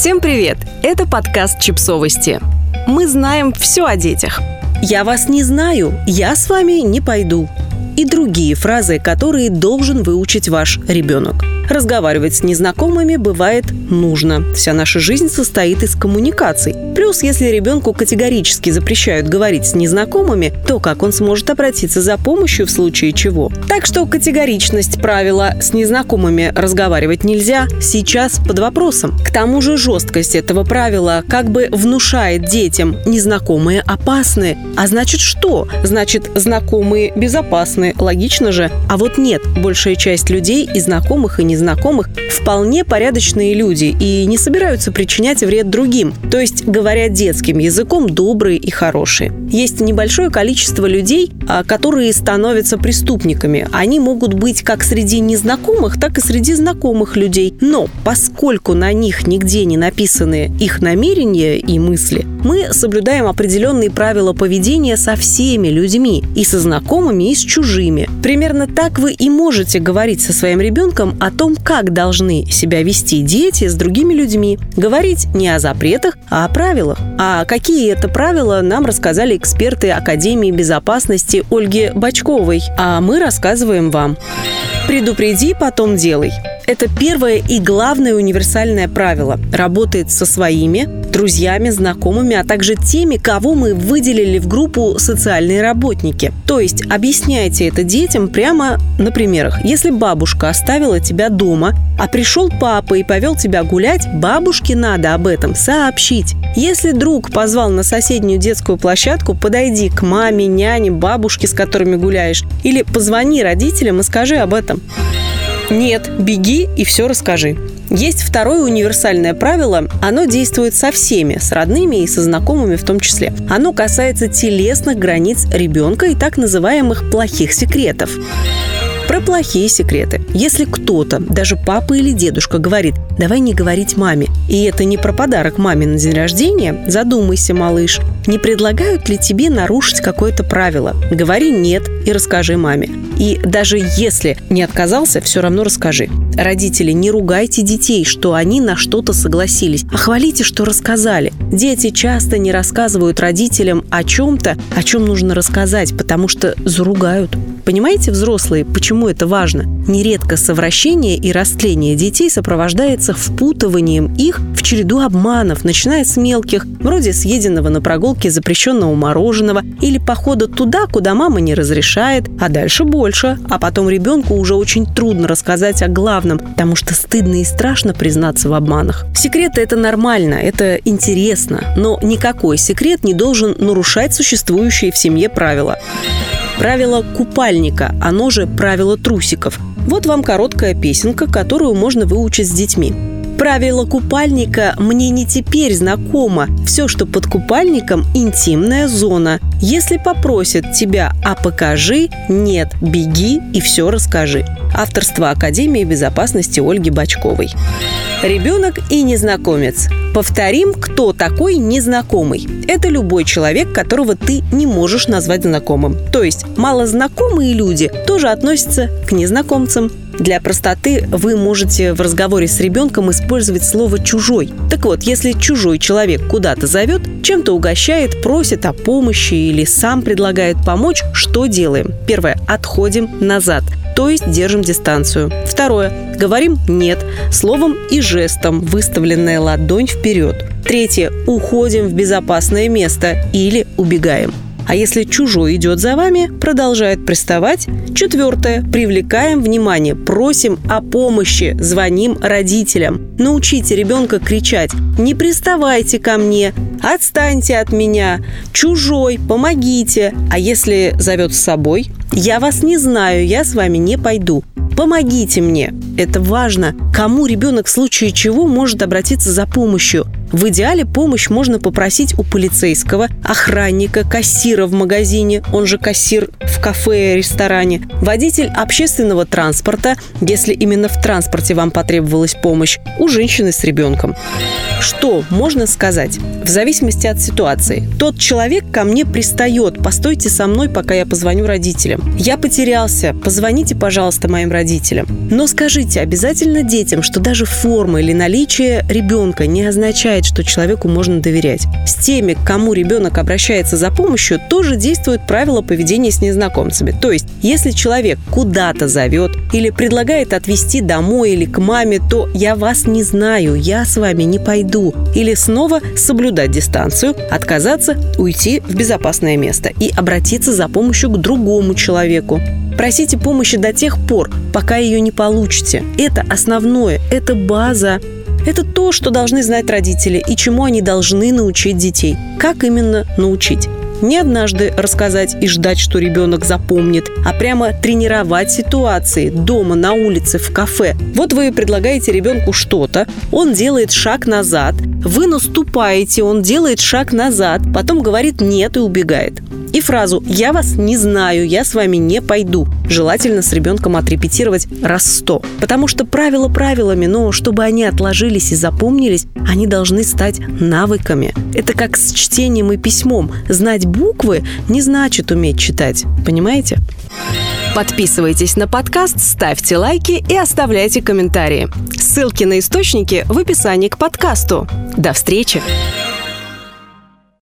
Всем привет! Это подкаст «Чипсовости». Мы знаем все о детях. «Я вас не знаю, я с вами не пойду». И другие фразы, которые должен выучить ваш ребенок – Разговаривать с незнакомыми бывает нужно. Вся наша жизнь состоит из коммуникаций. Плюс, если ребенку категорически запрещают говорить с незнакомыми, то как он сможет обратиться за помощью в случае чего? Так что категоричность правила «с незнакомыми разговаривать нельзя» сейчас под вопросом. К тому же жесткость этого правила как бы внушает детям «незнакомые опасны». А значит что? Значит, знакомые безопасны. Логично же. А вот нет, большая часть людей и знакомых, и незнакомых знакомых вполне порядочные люди и не собираются причинять вред другим, то есть говоря детским языком, добрые и хорошие. Есть небольшое количество людей, а, которые становятся преступниками. Они могут быть как среди незнакомых, так и среди знакомых людей. Но поскольку на них нигде не написаны их намерения и мысли, мы соблюдаем определенные правила поведения со всеми людьми, и со знакомыми, и с чужими. Примерно так вы и можете говорить со своим ребенком о том, как должны себя вести дети с другими людьми. Говорить не о запретах, а о правилах. А какие это правила, нам рассказали эксперты Академии безопасности Ольги Бачковой, а мы рассказываем вам. Предупреди, потом делай. Это первое и главное универсальное правило. Работает со своими, друзьями, знакомыми, а также теми, кого мы выделили в группу социальные работники. То есть объясняйте это детям прямо на примерах. Если бабушка оставила тебя дома, а пришел папа и повел тебя гулять, бабушке надо об этом сообщить. Если друг позвал на соседнюю детскую площадку, подойди к маме, няне, бабушке, с которыми гуляешь, или позвони родителям и скажи об этом. Нет, беги и все расскажи. Есть второе универсальное правило. Оно действует со всеми, с родными и со знакомыми в том числе. Оно касается телесных границ ребенка и так называемых плохих секретов. Про плохие секреты. Если кто-то, даже папа или дедушка, говорит «давай не говорить маме», и это не про подарок маме на день рождения, задумайся, малыш, не предлагают ли тебе нарушить какое-то правило? Говори «нет» и расскажи маме. И даже если не отказался, все равно расскажи. Родители, не ругайте детей, что они на что-то согласились, а хвалите, что рассказали. Дети часто не рассказывают родителям о чем-то, о чем нужно рассказать, потому что заругают. Понимаете, взрослые, почему это важно? Нередко совращение и растление детей сопровождается впутыванием их в череду обманов, начиная с мелких, вроде съеденного на прогулке запрещенного мороженого или похода туда, куда мама не разрешает, а дальше больше. А потом ребенку уже очень трудно рассказать о главном, потому что стыдно и страшно признаться в обманах. Секреты – это нормально, это интересно, но никакой секрет не должен нарушать существующие в семье правила. Правило купальника, оно же правило трусиков. Вот вам короткая песенка, которую можно выучить с детьми. Правило купальника мне не теперь знакомо. Все, что под купальником – интимная зона. Если попросят тебя «а покажи», нет, беги и все расскажи. Авторство Академии безопасности Ольги Бачковой. Ребенок и незнакомец. Повторим, кто такой незнакомый. Это любой человек, которого ты не можешь назвать знакомым. То есть малознакомые люди тоже относятся к незнакомцам. Для простоты вы можете в разговоре с ребенком использовать слово «чужой». Так вот, если чужой человек куда-то зовет, чем-то угощает, просит о помощи или сам предлагает помочь, что делаем? Первое. Отходим назад то есть держим дистанцию. Второе. Говорим «нет» словом и жестом, выставленная ладонь вперед. Третье. Уходим в безопасное место или убегаем. А если чужой идет за вами, продолжает приставать. Четвертое. Привлекаем внимание, просим о помощи, звоним родителям. Научите ребенка кричать «Не приставайте ко мне», «Отстаньте от меня», «Чужой», «Помогите». А если зовет с собой «Я вас не знаю, я с вами не пойду». Помогите мне. Это важно. Кому ребенок в случае чего может обратиться за помощью? В идеале помощь можно попросить у полицейского, охранника, кассира в магазине, он же кассир в кафе, ресторане, водитель общественного транспорта, если именно в транспорте вам потребовалась помощь, у женщины с ребенком. Что можно сказать? В зависимости от ситуации. Тот человек ко мне пристает, постойте со мной, пока я позвоню родителям. Я потерялся, позвоните, пожалуйста, моим родителям. Но скажите обязательно детям, что даже форма или наличие ребенка не означает, что человеку можно доверять. С теми, к кому ребенок обращается за помощью, тоже действуют правила поведения с незнакомцами. То есть, если человек куда-то зовет или предлагает отвезти домой или к маме, то я вас не знаю, я с вами не пойду. Или снова соблюдать дистанцию, отказаться, уйти в безопасное место и обратиться за помощью к другому человеку. Просите помощи до тех пор, пока ее не получите. Это основное, это база. Это то, что должны знать родители и чему они должны научить детей. Как именно научить? Не однажды рассказать и ждать, что ребенок запомнит, а прямо тренировать ситуации дома, на улице, в кафе. Вот вы предлагаете ребенку что-то, он делает шаг назад, вы наступаете, он делает шаг назад, потом говорит «нет» и убегает. И фразу «я вас не знаю, я с вами не пойду» желательно с ребенком отрепетировать раз сто. Потому что правила правилами, но чтобы они отложились и запомнились, они должны стать навыками. Это как с чтением и письмом. Знать буквы не значит уметь читать. Понимаете? Подписывайтесь на подкаст, ставьте лайки и оставляйте комментарии. Ссылки на источники в описании к подкасту. До встречи!